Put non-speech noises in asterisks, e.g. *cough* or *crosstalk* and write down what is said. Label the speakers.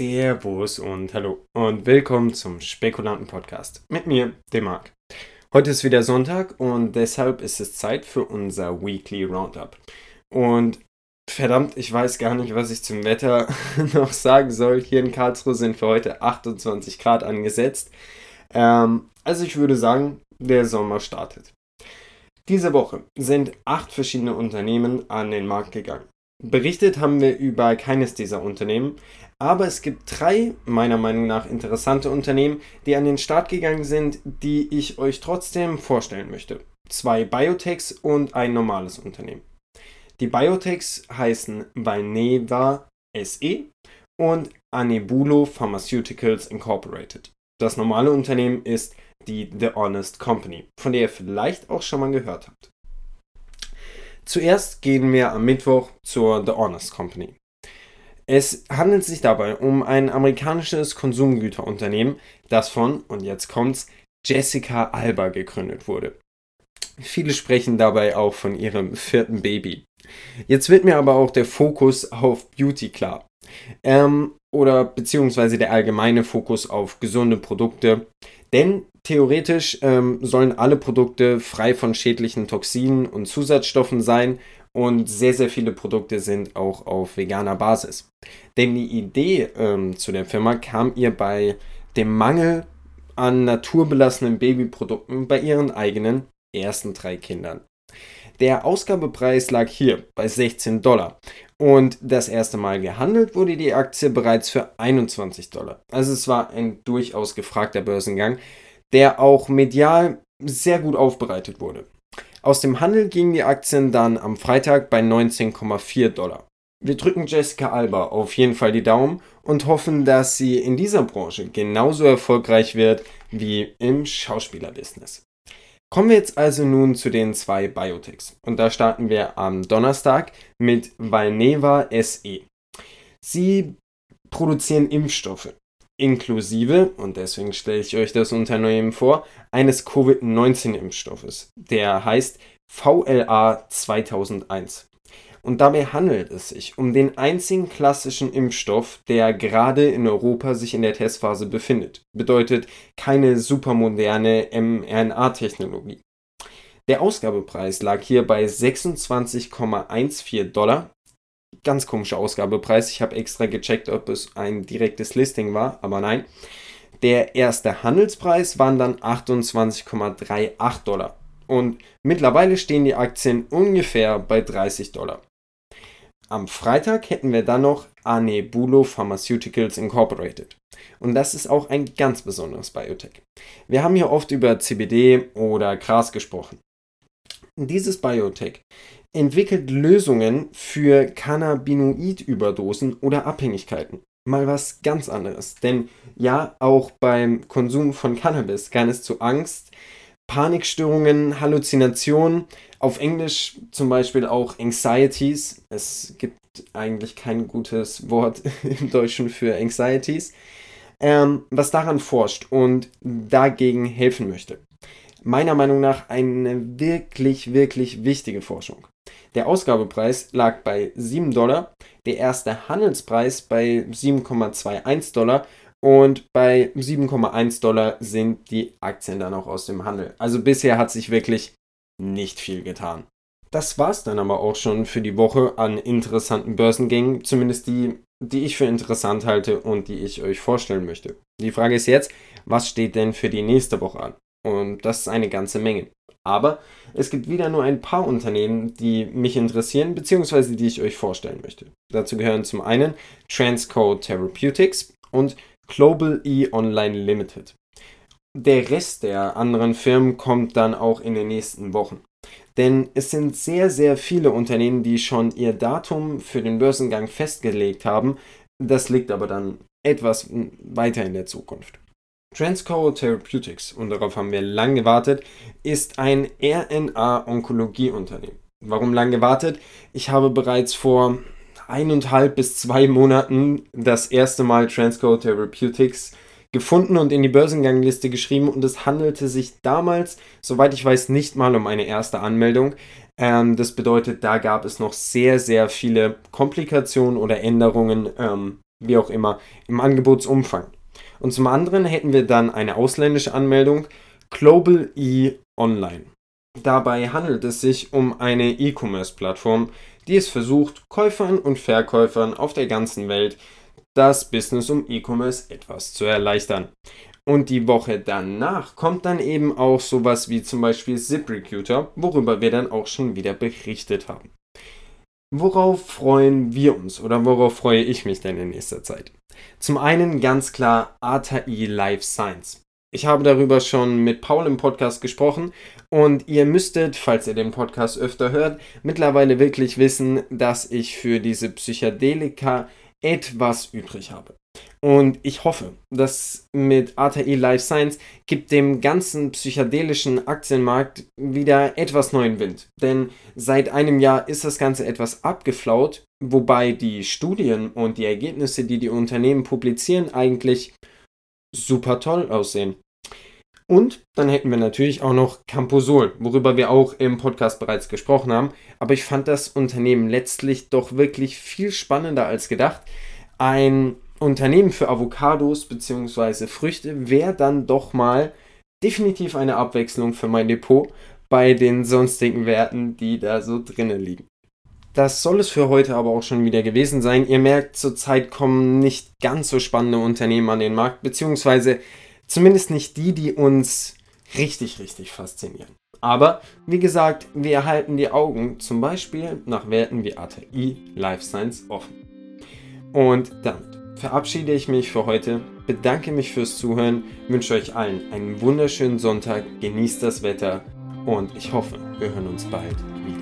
Speaker 1: Servus und hallo und willkommen zum Spekulanten Podcast mit mir, dem Marc. Heute ist wieder Sonntag und deshalb ist es Zeit für unser Weekly Roundup. Und verdammt, ich weiß gar nicht, was ich zum Wetter *laughs* noch sagen soll. Hier in Karlsruhe sind für heute 28 Grad angesetzt. Ähm, also ich würde sagen, der Sommer startet. Diese Woche sind acht verschiedene Unternehmen an den Markt gegangen. Berichtet haben wir über keines dieser Unternehmen, aber es gibt drei meiner Meinung nach interessante Unternehmen, die an den Start gegangen sind, die ich euch trotzdem vorstellen möchte. Zwei Biotechs und ein normales Unternehmen. Die Biotechs heißen Valneva SE und Anebulo Pharmaceuticals Incorporated. Das normale Unternehmen ist die The Honest Company, von der ihr vielleicht auch schon mal gehört habt. Zuerst gehen wir am Mittwoch zur The Honest Company. Es handelt sich dabei um ein amerikanisches Konsumgüterunternehmen, das von, und jetzt kommt's, Jessica Alba gegründet wurde. Viele sprechen dabei auch von ihrem vierten Baby. Jetzt wird mir aber auch der Fokus auf Beauty klar. Ähm, oder beziehungsweise der allgemeine Fokus auf gesunde Produkte. Denn theoretisch ähm, sollen alle Produkte frei von schädlichen Toxinen und Zusatzstoffen sein und sehr, sehr viele Produkte sind auch auf veganer Basis. Denn die Idee ähm, zu der Firma kam ihr bei dem Mangel an naturbelassenen Babyprodukten bei ihren eigenen ersten drei Kindern. Der Ausgabepreis lag hier bei 16 Dollar und das erste Mal gehandelt wurde die Aktie bereits für 21 Dollar. Also es war ein durchaus gefragter Börsengang, der auch medial sehr gut aufbereitet wurde. Aus dem Handel gingen die Aktien dann am Freitag bei 19,4 Dollar. Wir drücken Jessica Alba auf jeden Fall die Daumen und hoffen, dass sie in dieser Branche genauso erfolgreich wird wie im Schauspielerbusiness. Kommen wir jetzt also nun zu den zwei Biotechs. Und da starten wir am Donnerstag mit Valneva SE. Sie produzieren Impfstoffe inklusive, und deswegen stelle ich euch das Unternehmen vor, eines Covid-19-Impfstoffes, der heißt VLA 2001. Und dabei handelt es sich um den einzigen klassischen Impfstoff, der gerade in Europa sich in der Testphase befindet. Bedeutet keine supermoderne mRNA-Technologie. Der Ausgabepreis lag hier bei 26,14 Dollar ganz komischer Ausgabepreis. Ich habe extra gecheckt, ob es ein direktes Listing war, aber nein. Der erste Handelspreis waren dann 28,38 Dollar. Und mittlerweile stehen die Aktien ungefähr bei 30 Dollar. Am Freitag hätten wir dann noch Anebulo Pharmaceuticals Incorporated. Und das ist auch ein ganz besonderes Biotech. Wir haben hier oft über CBD oder Gras gesprochen. Dieses Biotech entwickelt Lösungen für Cannabinoid-Überdosen oder Abhängigkeiten. Mal was ganz anderes. Denn ja, auch beim Konsum von Cannabis kann es zu Angst, Panikstörungen, Halluzinationen, auf Englisch zum Beispiel auch Anxieties. Es gibt eigentlich kein gutes Wort *laughs* im Deutschen für Anxieties. Ähm, was daran forscht und dagegen helfen möchte. Meiner Meinung nach eine wirklich, wirklich wichtige Forschung. Der Ausgabepreis lag bei 7 Dollar, der erste Handelspreis bei 7,21 Dollar und bei 7,1 Dollar sind die Aktien dann auch aus dem Handel. Also bisher hat sich wirklich nicht viel getan. Das war es dann aber auch schon für die Woche an interessanten Börsengängen, zumindest die, die ich für interessant halte und die ich euch vorstellen möchte. Die Frage ist jetzt, was steht denn für die nächste Woche an? Und das ist eine ganze Menge. Aber es gibt wieder nur ein paar Unternehmen, die mich interessieren, beziehungsweise die ich euch vorstellen möchte. Dazu gehören zum einen Transcode Therapeutics und Global E Online Limited. Der Rest der anderen Firmen kommt dann auch in den nächsten Wochen. Denn es sind sehr, sehr viele Unternehmen, die schon ihr Datum für den Börsengang festgelegt haben. Das liegt aber dann etwas weiter in der Zukunft. Transcore Therapeutics, und darauf haben wir lang gewartet, ist ein RNA-Onkologie-Unternehmen. Warum lang gewartet? Ich habe bereits vor eineinhalb bis zwei Monaten das erste Mal Transcore Therapeutics gefunden und in die Börsengangliste geschrieben und es handelte sich damals, soweit ich weiß, nicht mal um eine erste Anmeldung. Ähm, das bedeutet, da gab es noch sehr, sehr viele Komplikationen oder Änderungen ähm, wie auch immer, im Angebotsumfang. Und zum anderen hätten wir dann eine ausländische Anmeldung Global E Online. Dabei handelt es sich um eine E-Commerce-Plattform, die es versucht, Käufern und Verkäufern auf der ganzen Welt das Business um E-Commerce etwas zu erleichtern. Und die Woche danach kommt dann eben auch sowas wie zum Beispiel ZipRecruiter, worüber wir dann auch schon wieder berichtet haben. Worauf freuen wir uns oder worauf freue ich mich denn in nächster Zeit? Zum einen ganz klar ATI Life Science. Ich habe darüber schon mit Paul im Podcast gesprochen und ihr müsstet, falls ihr den Podcast öfter hört, mittlerweile wirklich wissen, dass ich für diese Psychedelika etwas übrig habe. Und ich hoffe, dass mit ATI Life Science gibt dem ganzen psychedelischen Aktienmarkt wieder etwas neuen Wind. Denn seit einem Jahr ist das Ganze etwas abgeflaut, wobei die Studien und die Ergebnisse, die die Unternehmen publizieren, eigentlich super toll aussehen. Und dann hätten wir natürlich auch noch Camposol, worüber wir auch im Podcast bereits gesprochen haben. Aber ich fand das Unternehmen letztlich doch wirklich viel spannender als gedacht. Ein Unternehmen für Avocados bzw. Früchte wäre dann doch mal definitiv eine Abwechslung für mein Depot bei den sonstigen Werten, die da so drinnen liegen. Das soll es für heute aber auch schon wieder gewesen sein. Ihr merkt, zurzeit kommen nicht ganz so spannende Unternehmen an den Markt, beziehungsweise Zumindest nicht die, die uns richtig, richtig faszinieren. Aber wie gesagt, wir erhalten die Augen zum Beispiel nach Werten wie ATI Life Science offen. Und damit verabschiede ich mich für heute, bedanke mich fürs Zuhören, wünsche euch allen einen wunderschönen Sonntag, genießt das Wetter und ich hoffe, wir hören uns bald wieder.